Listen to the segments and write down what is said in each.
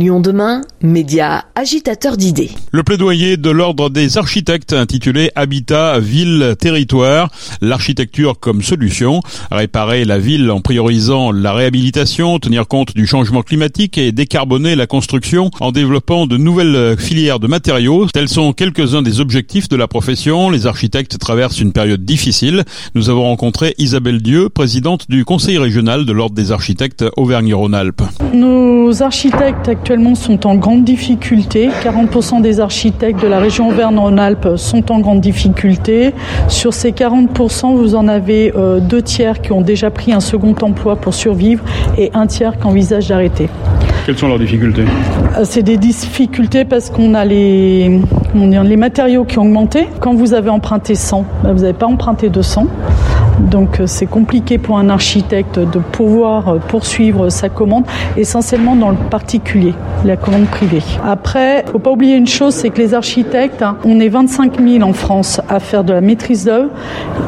Lyon demain, média agitateur d'idées. Le plaidoyer de l'ordre des architectes intitulé Habitat, ville, territoire, l'architecture comme solution, réparer la ville en priorisant la réhabilitation, tenir compte du changement climatique et décarboner la construction en développant de nouvelles filières de matériaux. Tels sont quelques-uns des objectifs de la profession. Les architectes traversent une période difficile. Nous avons rencontré Isabelle Dieu, présidente du conseil régional de l'ordre des architectes Auvergne-Rhône-Alpes. Nos architectes actuellement sont en grande difficulté. 40% des architectes de la région Auvergne-Rhône-Alpes sont en grande difficulté. Sur ces 40%, vous en avez euh, deux tiers qui ont déjà pris un second emploi pour survivre et un tiers qui envisage d'arrêter. Quelles sont leurs difficultés? Euh, C'est des difficultés parce qu'on a les, les matériaux qui ont augmenté. Quand vous avez emprunté 100, ben, vous n'avez pas emprunté 200. Donc euh, c'est compliqué pour un architecte de pouvoir euh, poursuivre sa commande, essentiellement dans le particulier, la commande privée. Après, faut pas oublier une chose, c'est que les architectes, hein, on est 25 000 en France à faire de la maîtrise d'œuvre.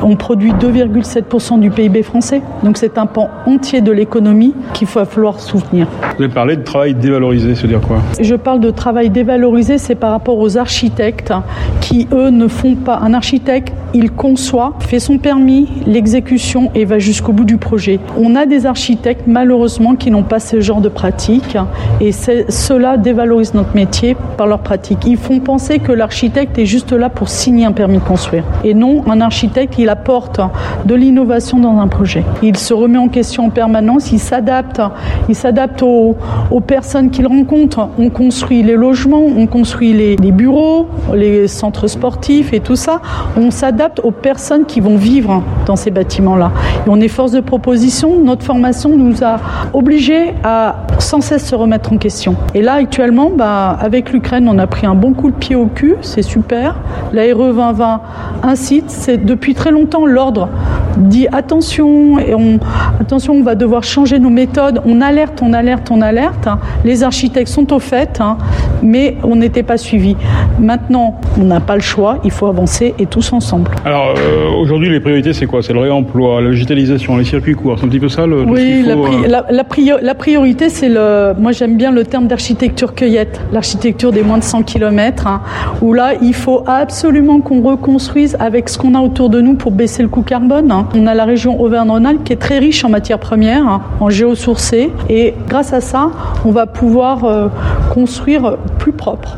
On produit 2,7% du PIB français. Donc c'est un pan entier de l'économie qu'il va falloir soutenir. Vous avez parlé de travail dévalorisé, c'est dire quoi? Je parle de travail dévalorisé, c'est par rapport aux architectes qui, eux, ne font pas. Un architecte, il conçoit, fait son permis, les exécution et va jusqu'au bout du projet. On a des architectes malheureusement qui n'ont pas ce genre de pratique et cela dévalorise notre métier par leur pratique. Ils font penser que l'architecte est juste là pour signer un permis de construire. Et non, un architecte, il apporte de l'innovation dans un projet. Il se remet en question en permanence, il s'adapte, il s'adapte aux, personnes qu'il rencontre. On construit les logements, on construit les bureaux, les centres sportifs et tout ça. On s'adapte aux personnes qui vont vivre dans ces bâtiments-là. On est force de proposition. Notre formation nous a obligés à sans cesse se remettre en question. Et là, actuellement, bah, avec l'Ukraine, on a pris un bon coup de pied au cul. C'est super. La RE 2020 incite. C'est depuis très longtemps l'ordre dit attention, et on, attention, on va devoir changer nos méthodes. On alerte, on alerte, on alerte. Les architectes sont au fait, hein, mais on n'était pas suivis. Maintenant, on n'a pas le choix. Il faut avancer et tous ensemble. Alors euh, aujourd'hui, les priorités, c'est quoi? C'est le réemploi, la végétalisation, les circuits courts. C'est un petit peu ça le. Oui, la, euh, la, priorité, c'est le. Moi, j'aime bien le terme d'architecture cueillette, l'architecture des moins de 100 km, hein, où là, il faut absolument qu'on reconstruise avec ce qu'on a autour de nous pour baisser le coût carbone. Hein. On a la région Auvergne-Rhône-Alpes qui est très riche en matières premières, hein, en géosourcées, et grâce à ça, on va pouvoir euh, construire plus propre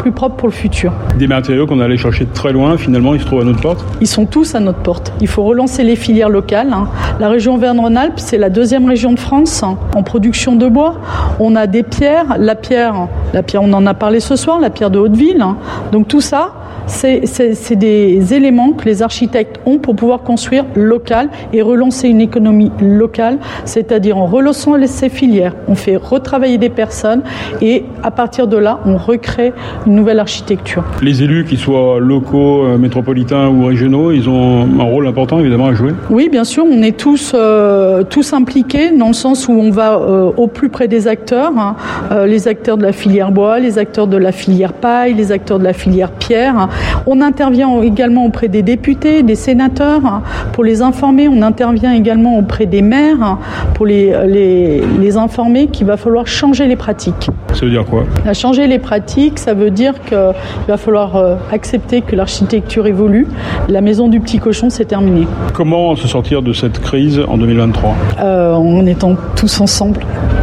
plus propre pour le futur. Des matériaux qu'on allait chercher de très loin, finalement, ils se trouvent à notre porte Ils sont tous à notre porte. Il faut relancer les filières locales. Hein. La région Auvergne-Rhône-Alpes, c'est la deuxième région de France hein, en production de bois. On a des pierres, la pierre, la pierre, on en a parlé ce soir, la pierre de Hauteville. Donc tout ça, c'est des éléments que les architectes ont pour pouvoir construire local et relancer une économie locale, c'est-à-dire en relançant ces filières, on fait retravailler des personnes et à partir de là, on recrée une nouvelle architecture. Les élus, qu'ils soient locaux, euh, métropolitains ou régionaux, ils ont un rôle important évidemment à jouer Oui, bien sûr, on est tous, euh, tous impliqués dans le sens où on va euh, au plus près des acteurs, hein. les acteurs de la filière bois, les acteurs de la filière paille, les acteurs de la filière pierre. On intervient également auprès des députés, des sénateurs pour les informer. On intervient également auprès des maires pour les, les, informer qu'il va falloir changer les pratiques. Ça veut dire quoi? Changer les pratiques, ça veut dire qu'il va falloir euh, accepter que l'architecture évolue. La maison du petit cochon, c'est terminé. Comment se sortir de cette crise en 2023 euh, En étant tous ensemble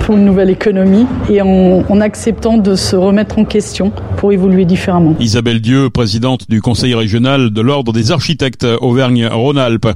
pour une nouvelle économie et en, en acceptant de se remettre en question pour évoluer différemment. Isabelle Dieu, présidente du conseil régional de l'ordre des architectes Auvergne-Rhône-Alpes.